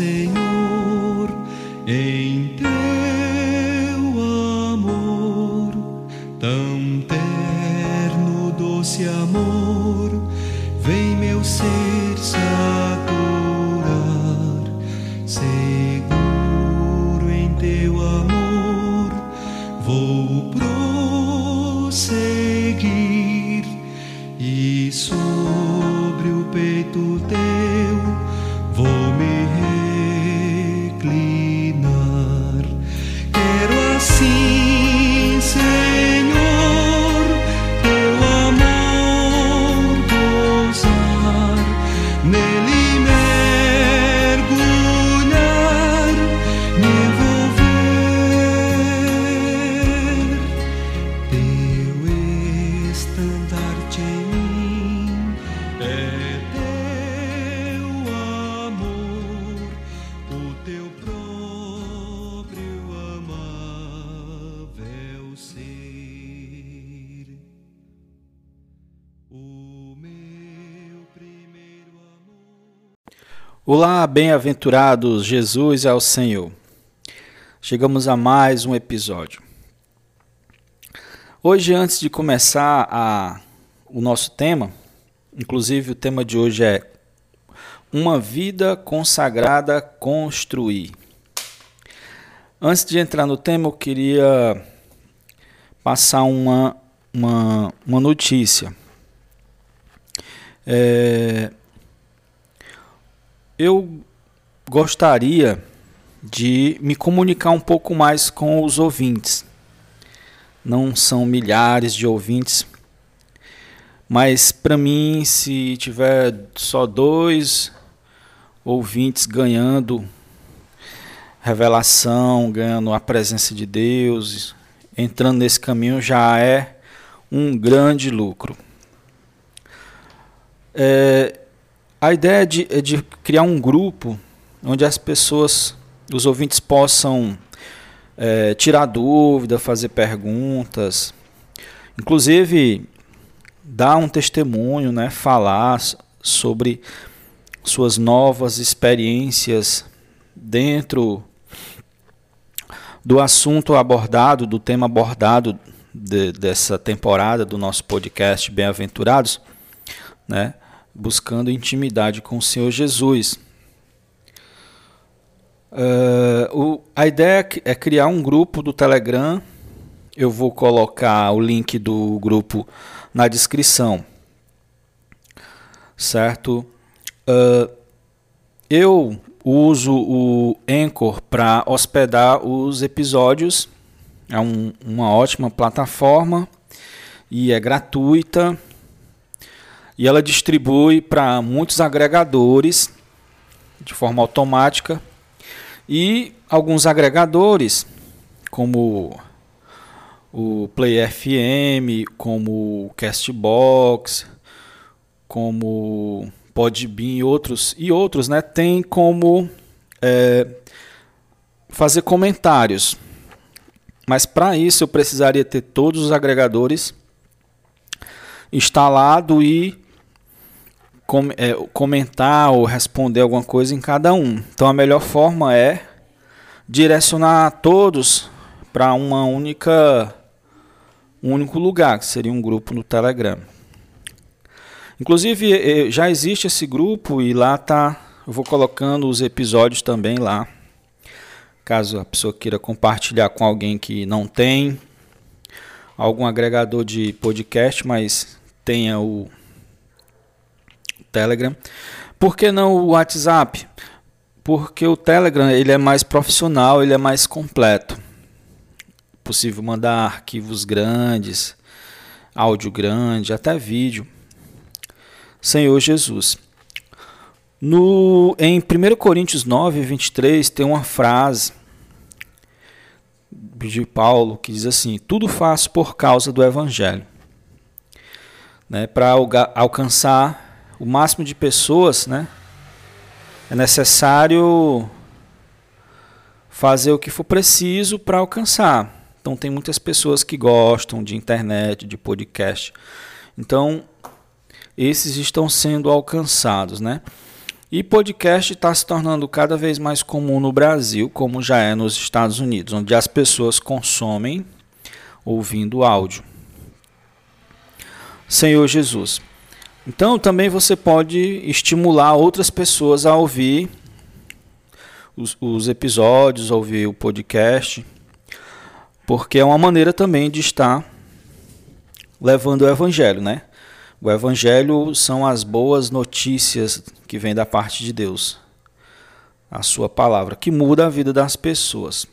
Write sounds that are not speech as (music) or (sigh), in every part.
Imerso, ó Senhor, Olá, bem-aventurados, Jesus é o Senhor. Chegamos a mais um episódio. Hoje, antes de começar a, o nosso tema, inclusive o tema de hoje é Uma vida consagrada construir. Antes de entrar no tema, eu queria passar uma, uma, uma notícia. É, eu gostaria de me comunicar um pouco mais com os ouvintes. Não são milhares de ouvintes, mas para mim, se tiver só dois ouvintes ganhando revelação, ganhando a presença de Deus, entrando nesse caminho, já é um grande lucro. É, a ideia de, é de criar um grupo onde as pessoas, os ouvintes possam é, tirar dúvida, fazer perguntas, inclusive dar um testemunho, né, falar sobre suas novas experiências dentro do assunto abordado, do tema abordado de, dessa temporada do nosso podcast Bem-aventurados, né? Buscando intimidade com o Senhor Jesus. Uh, o, a ideia é criar um grupo do Telegram. Eu vou colocar o link do grupo na descrição. Certo? Uh, eu uso o Anchor para hospedar os episódios. É um, uma ótima plataforma e é gratuita e ela distribui para muitos agregadores de forma automática e alguns agregadores como o Play FM, como o Castbox, como Podbean e outros e outros, né, tem como é, fazer comentários. Mas para isso eu precisaria ter todos os agregadores instalado e com, é, comentar ou responder alguma coisa em cada um. Então a melhor forma é direcionar todos para uma única um único lugar, que seria um grupo no Telegram. Inclusive já existe esse grupo e lá tá, eu vou colocando os episódios também lá. Caso a pessoa queira compartilhar com alguém que não tem algum agregador de podcast, mas tenha o Telegram. Por que não o WhatsApp? Porque o Telegram ele é mais profissional, ele é mais completo. Possível mandar arquivos grandes, áudio grande, até vídeo. Senhor Jesus. No, em 1 Coríntios 9, 23, tem uma frase de Paulo que diz assim: Tudo faço por causa do Evangelho. Né, Para alcançar o máximo de pessoas, né? É necessário fazer o que for preciso para alcançar. Então tem muitas pessoas que gostam de internet, de podcast. Então esses estão sendo alcançados, né? E podcast está se tornando cada vez mais comum no Brasil, como já é nos Estados Unidos, onde as pessoas consomem ouvindo áudio. Senhor Jesus. Então também você pode estimular outras pessoas a ouvir os, os episódios, ouvir o podcast, porque é uma maneira também de estar levando o evangelho, né? O evangelho são as boas notícias que vêm da parte de Deus. A sua palavra, que muda a vida das pessoas.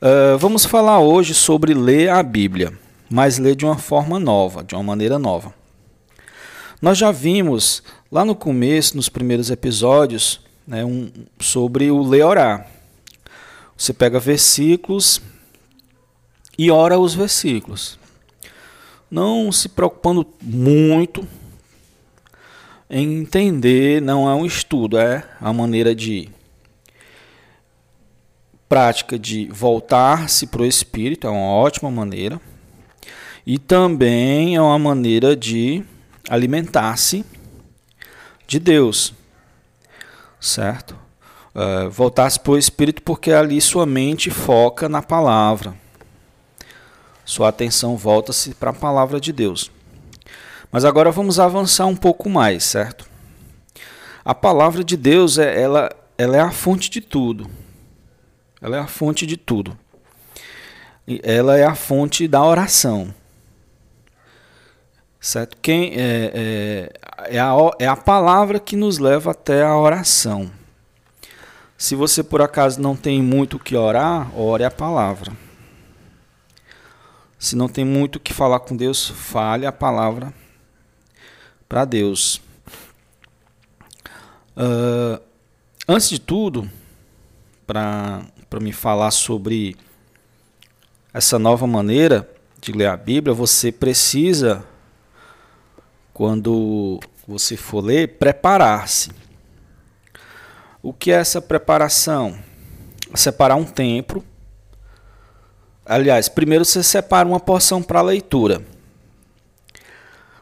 Uh, vamos falar hoje sobre ler a Bíblia, mas ler de uma forma nova, de uma maneira nova. Nós já vimos lá no começo, nos primeiros episódios, né, um, sobre o ler orar. Você pega versículos e ora os versículos não se preocupando muito em entender, não é um estudo, é a maneira de prática de voltar-se para o espírito, é uma ótima maneira. E também é uma maneira de alimentar-se de Deus, certo? Uh, voltar-se para o espírito porque ali sua mente foca na palavra sua atenção volta-se para a palavra de Deus. Mas agora vamos avançar um pouco mais, certo? A palavra de Deus é ela, ela é a fonte de tudo. Ela é a fonte de tudo. Ela é a fonte da oração. Certo? Quem é, é, é, a, é a palavra que nos leva até a oração. Se você por acaso não tem muito o que orar, ore a palavra. Se não tem muito o que falar com Deus, fale a palavra para Deus. Uh, antes de tudo, para me falar sobre essa nova maneira de ler a Bíblia, você precisa, quando você for ler, preparar-se. O que é essa preparação? Separar um tempo Aliás, primeiro você separa uma porção para leitura.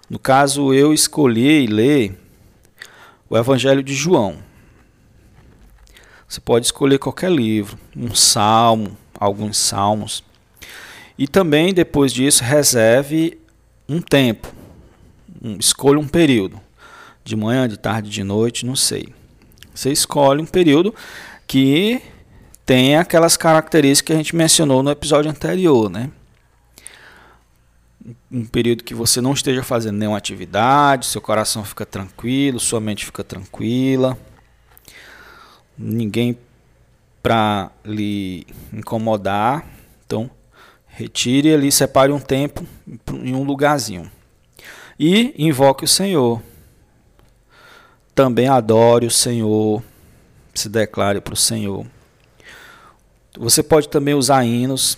No caso, eu escolhi ler o Evangelho de João. Você pode escolher qualquer livro, um salmo, alguns salmos. E também, depois disso, reserve um tempo. Um, escolha um período. De manhã, de tarde, de noite, não sei. Você escolhe um período que tem aquelas características que a gente mencionou no episódio anterior, né? Um período que você não esteja fazendo nenhuma atividade, seu coração fica tranquilo, sua mente fica tranquila, ninguém para lhe incomodar. Então, retire ali, separe um tempo em um lugarzinho. E invoque o Senhor. Também adore o Senhor, se declare para o Senhor. Você pode também usar hinos.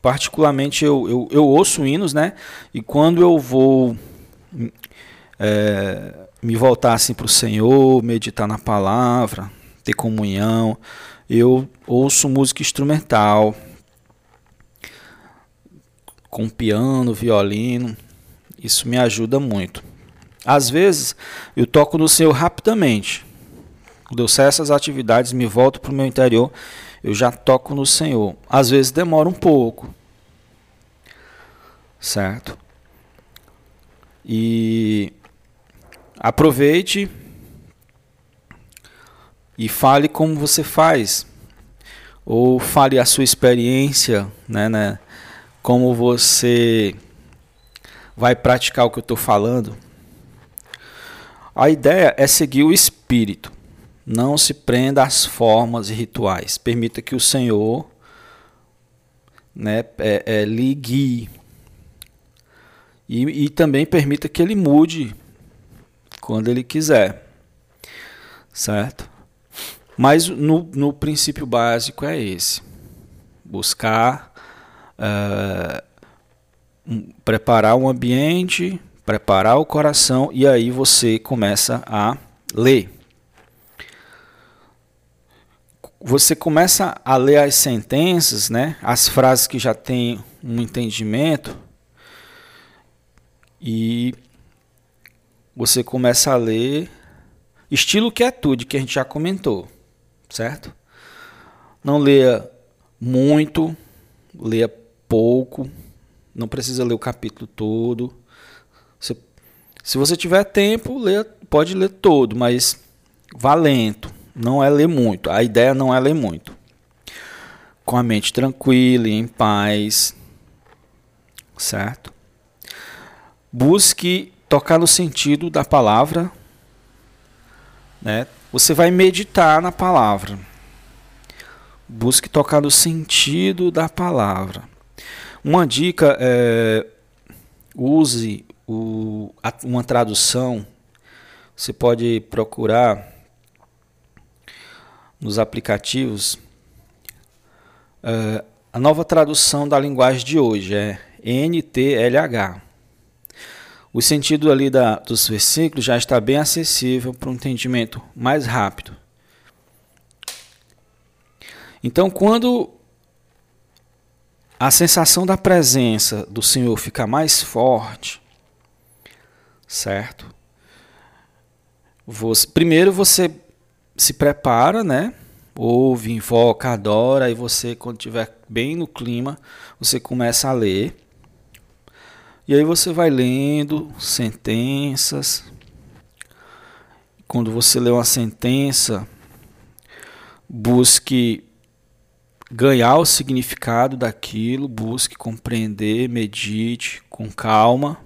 Particularmente eu, eu, eu ouço hinos, né? E quando eu vou é, me voltar assim para o Senhor, meditar na palavra, ter comunhão, eu ouço música instrumental, com piano, violino. Isso me ajuda muito. Às vezes eu toco no Senhor rapidamente. Quando eu cesso essas atividades, me volto para o meu interior eu já toco no Senhor. Às vezes demora um pouco, certo? E aproveite e fale como você faz, ou fale a sua experiência, né, né? Como você vai praticar o que eu estou falando. A ideia é seguir o Espírito. Não se prenda às formas e rituais. Permita que o Senhor né, é, é, lhe guie. E, e também permita que ele mude quando ele quiser. Certo? Mas no, no princípio básico é esse: buscar uh, preparar um ambiente, preparar o coração, e aí você começa a ler você começa a ler as sentenças, né, as frases que já têm um entendimento, e você começa a ler Estilo quietude, que a gente já comentou, certo? Não leia muito, leia pouco, não precisa ler o capítulo todo. Se, se você tiver tempo, leia, pode ler todo, mas vá lento. Não é ler muito. A ideia não é ler muito. Com a mente tranquila e em paz. Certo? Busque tocar no sentido da palavra. Né? Você vai meditar na palavra. Busque tocar no sentido da palavra. Uma dica é use o, uma tradução. Você pode procurar nos aplicativos. É, a nova tradução da linguagem de hoje é NTLH. O sentido ali da, dos versículos já está bem acessível para um entendimento mais rápido. Então, quando a sensação da presença do Senhor fica mais forte, certo? Você, primeiro você se prepara, né? Ouve, invoca, adora, e você, quando estiver bem no clima, você começa a ler. E aí você vai lendo sentenças. Quando você lê uma sentença, busque ganhar o significado daquilo, busque compreender, medite com calma.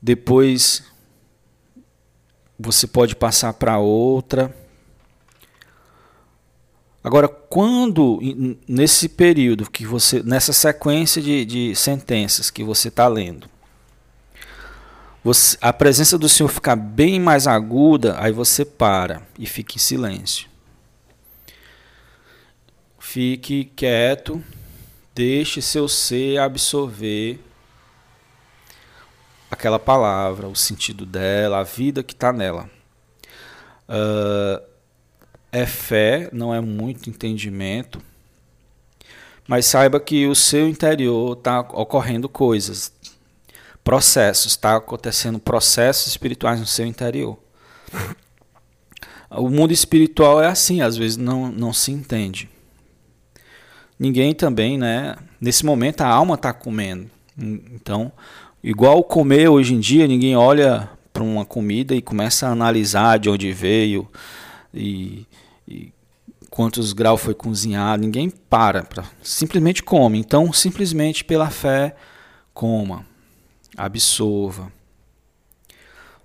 Depois você pode passar para outra. Agora, quando nesse período que você, nessa sequência de, de sentenças que você está lendo, você, a presença do Senhor ficar bem mais aguda, aí você para e fica em silêncio. Fique quieto, deixe seu ser absorver aquela palavra, o sentido dela, a vida que está nela. Uh, é fé, não é muito entendimento, mas saiba que o seu interior está ocorrendo coisas, processos, está acontecendo processos espirituais no seu interior. O mundo espiritual é assim, às vezes não, não se entende ninguém também, né? Nesse momento a alma está comendo. Então, igual comer hoje em dia, ninguém olha para uma comida e começa a analisar de onde veio e, e quantos graus foi cozinhado. Ninguém para, pra, simplesmente come. Então, simplesmente pela fé, coma, absorva.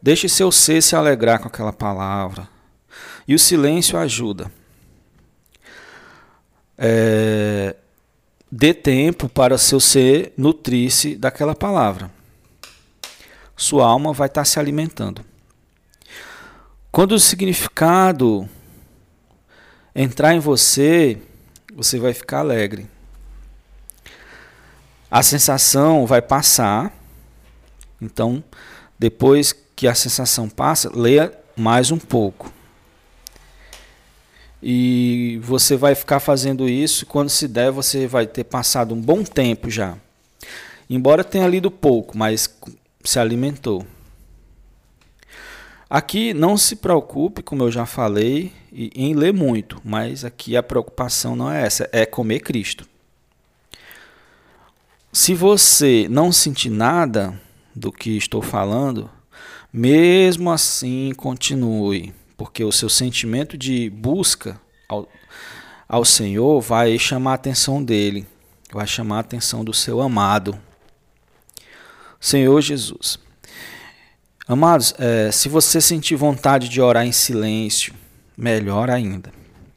Deixe seu ser se alegrar com aquela palavra. E o silêncio ajuda é, dê tempo para seu ser nutrir-se daquela palavra. Sua alma vai estar se alimentando. Quando o significado entrar em você, você vai ficar alegre. A sensação vai passar. Então, depois que a sensação passa, leia mais um pouco. E você vai ficar fazendo isso, quando se der, você vai ter passado um bom tempo já. Embora tenha lido pouco, mas se alimentou. Aqui não se preocupe, como eu já falei, em ler muito, mas aqui a preocupação não é essa, é comer Cristo. Se você não sentir nada do que estou falando, mesmo assim continue porque o seu sentimento de busca ao, ao Senhor vai chamar a atenção dele, vai chamar a atenção do seu amado, Senhor Jesus. Amados, é, se você sentir vontade de orar em silêncio, melhor ainda,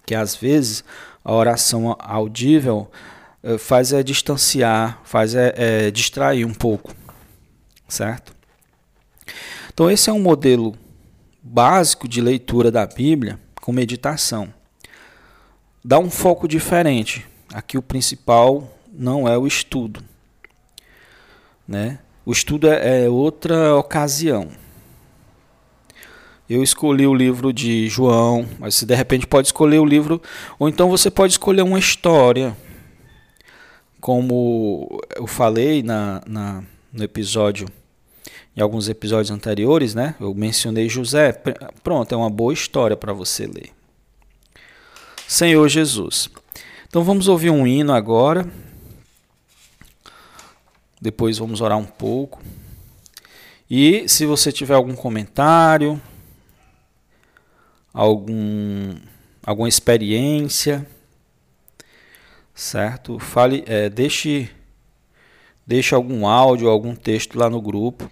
que às vezes a oração audível é, faz é distanciar, faz é, é distrair um pouco, certo? Então esse é um modelo básico de leitura da Bíblia com meditação. Dá um foco diferente. Aqui o principal não é o estudo. Né? O estudo é, é outra ocasião. Eu escolhi o livro de João, mas você de repente pode escolher o livro, ou então você pode escolher uma história. Como eu falei na, na no episódio em alguns episódios anteriores, né? Eu mencionei José. Pronto, é uma boa história para você ler. Senhor Jesus. Então vamos ouvir um hino agora. Depois vamos orar um pouco. E se você tiver algum comentário, algum, alguma experiência, certo? Fale, é, deixe, deixe algum áudio, algum texto lá no grupo.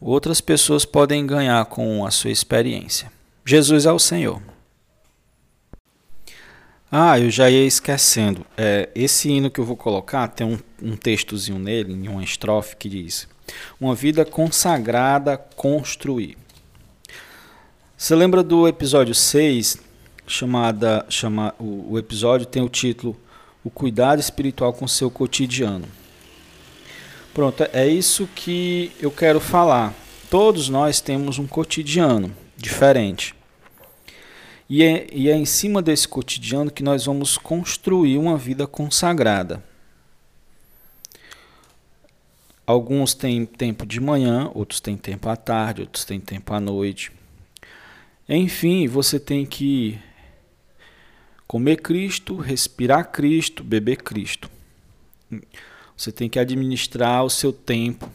Outras pessoas podem ganhar com a sua experiência. Jesus é o Senhor. Ah, eu já ia esquecendo. É, esse hino que eu vou colocar tem um, um textozinho nele, em uma estrofe, que diz: Uma vida consagrada construir. Você lembra do episódio 6, chamada, chama, o, o episódio tem o título O Cuidado Espiritual com Seu Cotidiano. Pronto, é isso que eu quero falar. Todos nós temos um cotidiano diferente. E é, e é em cima desse cotidiano que nós vamos construir uma vida consagrada. Alguns têm tempo de manhã, outros têm tempo à tarde, outros têm tempo à noite. Enfim, você tem que comer Cristo, respirar Cristo, beber Cristo. Você tem que administrar o seu tempo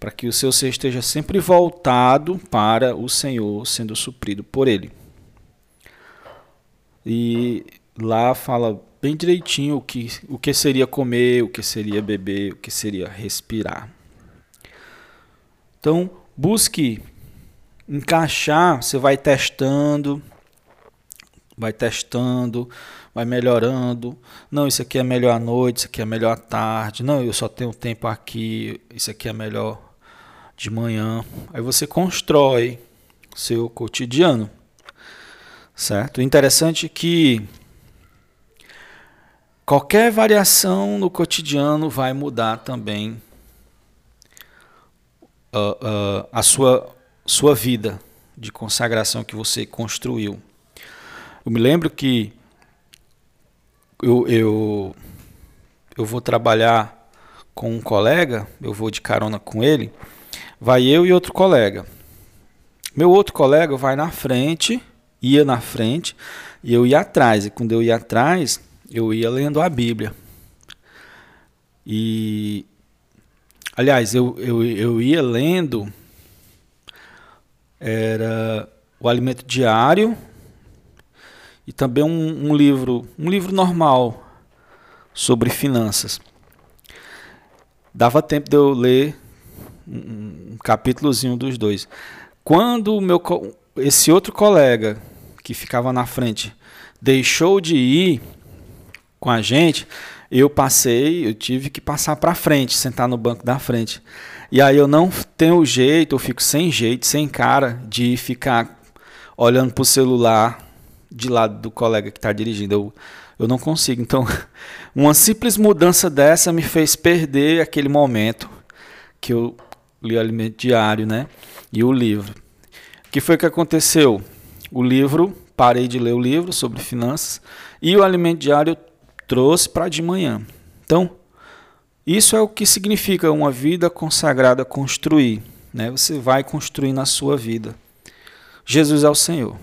para que o seu ser esteja sempre voltado para o Senhor, sendo suprido por Ele. E lá fala bem direitinho o que, o que seria comer, o que seria beber, o que seria respirar. Então, busque encaixar, você vai testando, vai testando, vai melhorando. Não, isso aqui é melhor à noite, isso aqui é melhor à tarde. Não, eu só tenho tempo aqui, isso aqui é melhor de manhã. Aí você constrói seu cotidiano. Certo? Interessante que qualquer variação no cotidiano vai mudar também uh, uh, a sua, sua vida de consagração que você construiu. Eu me lembro que eu, eu, eu vou trabalhar com um colega, eu vou de carona com ele, vai eu e outro colega. Meu outro colega vai na frente ia na frente e eu ia atrás. E quando eu ia atrás, eu ia lendo a Bíblia. E, aliás, eu, eu, eu ia lendo era o alimento diário e também um, um livro, um livro normal sobre finanças. Dava tempo de eu ler um, um capítulozinho dos dois. Quando o meu esse outro colega que ficava na frente deixou de ir com a gente, eu passei, eu tive que passar para frente, sentar no banco da frente. E aí eu não tenho jeito, eu fico sem jeito, sem cara de ficar olhando para o celular de lado do colega que está dirigindo. Eu, eu não consigo. Então, (laughs) uma simples mudança dessa me fez perder aquele momento que eu li o alimento diário, né? E o livro. O que foi que aconteceu? o livro, parei de ler o livro sobre finanças e o alimento diário trouxe para de manhã. Então, isso é o que significa uma vida consagrada construir. Né? Você vai construir na sua vida. Jesus é o Senhor.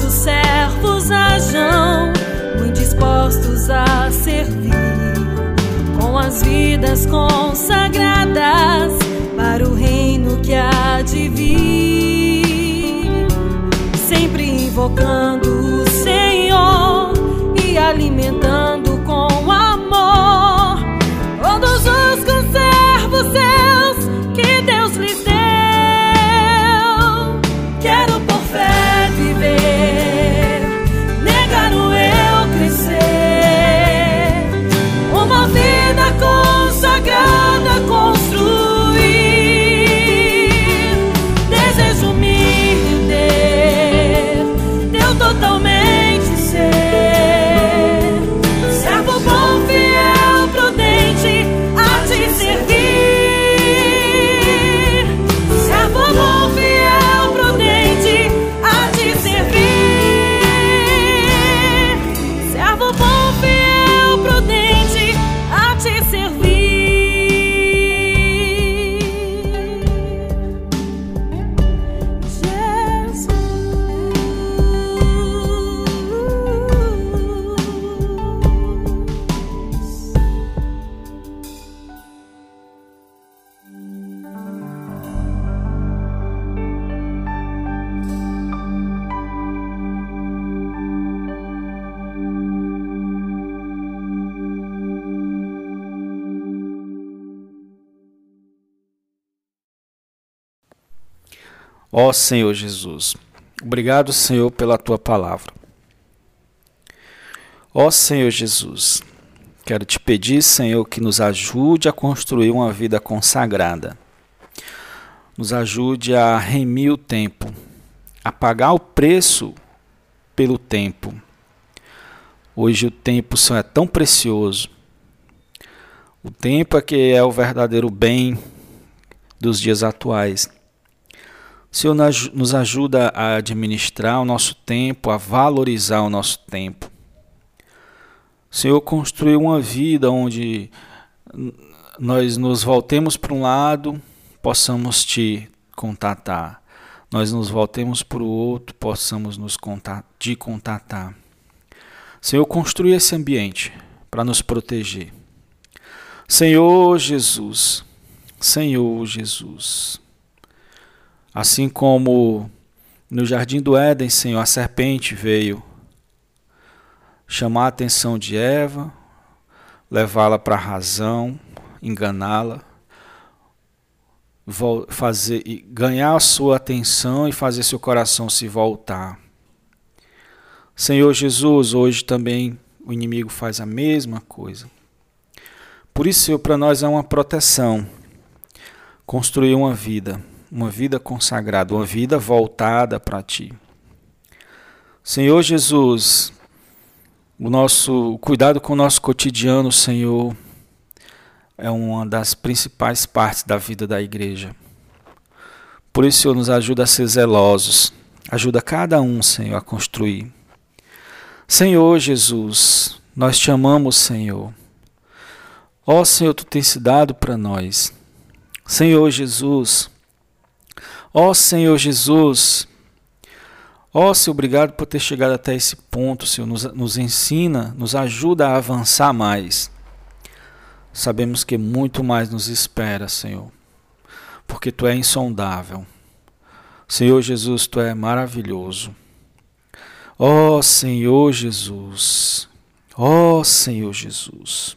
Muitos servos hajam, muito dispostos a servir, com as vidas consagradas para o reino que há de vir. Sempre invocando o Senhor e alimentando Ó Senhor Jesus, obrigado, Senhor, pela tua palavra. Ó Senhor Jesus, quero te pedir, Senhor, que nos ajude a construir uma vida consagrada. Nos ajude a remir o tempo, a pagar o preço pelo tempo. Hoje o tempo, Senhor, é tão precioso. O tempo é que é o verdadeiro bem dos dias atuais. O Senhor nos ajuda a administrar o nosso tempo, a valorizar o nosso tempo. O Senhor construiu uma vida onde nós nos voltemos para um lado, possamos te contatar. Nós nos voltemos para o outro, possamos nos te contatar. Senhor, construa esse ambiente para nos proteger. Senhor Jesus, Senhor Jesus. Assim como no jardim do Éden, Senhor, a serpente veio chamar a atenção de Eva, levá-la para a razão, enganá-la, fazer ganhar a sua atenção e fazer seu coração se voltar. Senhor Jesus, hoje também o inimigo faz a mesma coisa. Por isso, para nós é uma proteção construir uma vida, uma vida consagrada, uma vida voltada para Ti. Senhor Jesus, o nosso cuidado com o nosso cotidiano, Senhor, é uma das principais partes da vida da igreja. Por isso, Senhor, nos ajuda a ser zelosos. Ajuda cada um, Senhor, a construir. Senhor Jesus, nós te amamos, Senhor. Ó Senhor, tu tens se dado para nós. Senhor Jesus, ó Senhor Jesus, ó Senhor, obrigado por ter chegado até esse ponto, Senhor. Nos, nos ensina, nos ajuda a avançar mais. Sabemos que muito mais nos espera, Senhor, porque tu é insondável. Senhor Jesus, tu é maravilhoso. Ó Senhor Jesus, ó Senhor Jesus.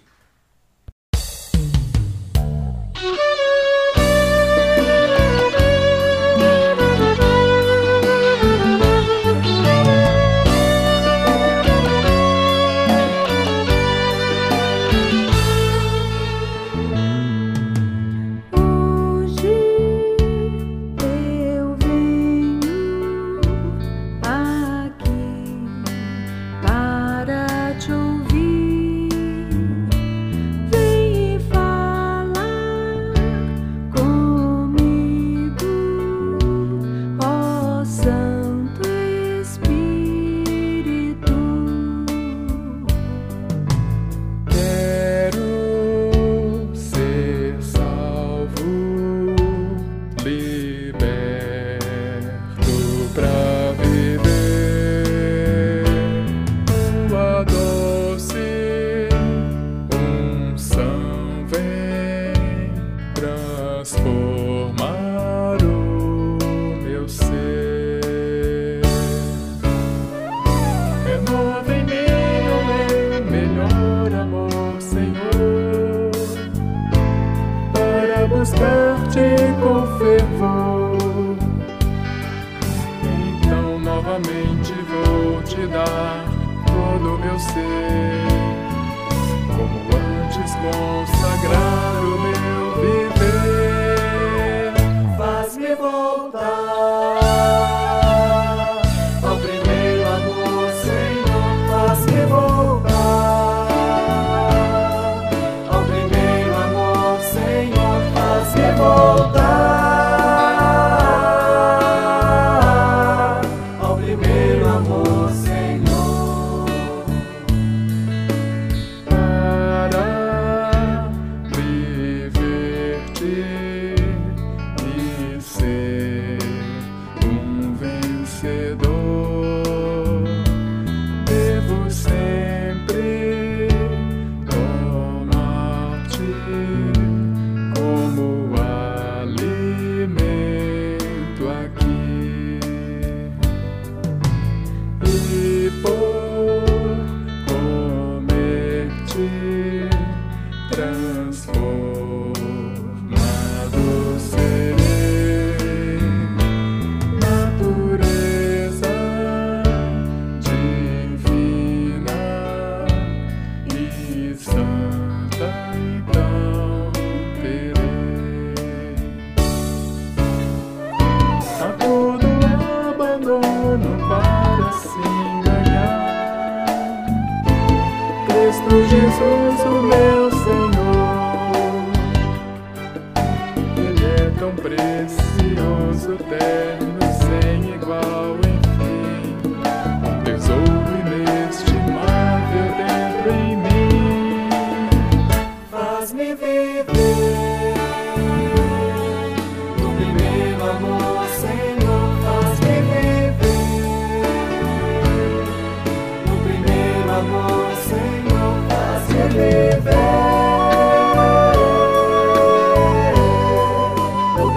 nota.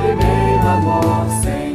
Primeiro amor, Senhor.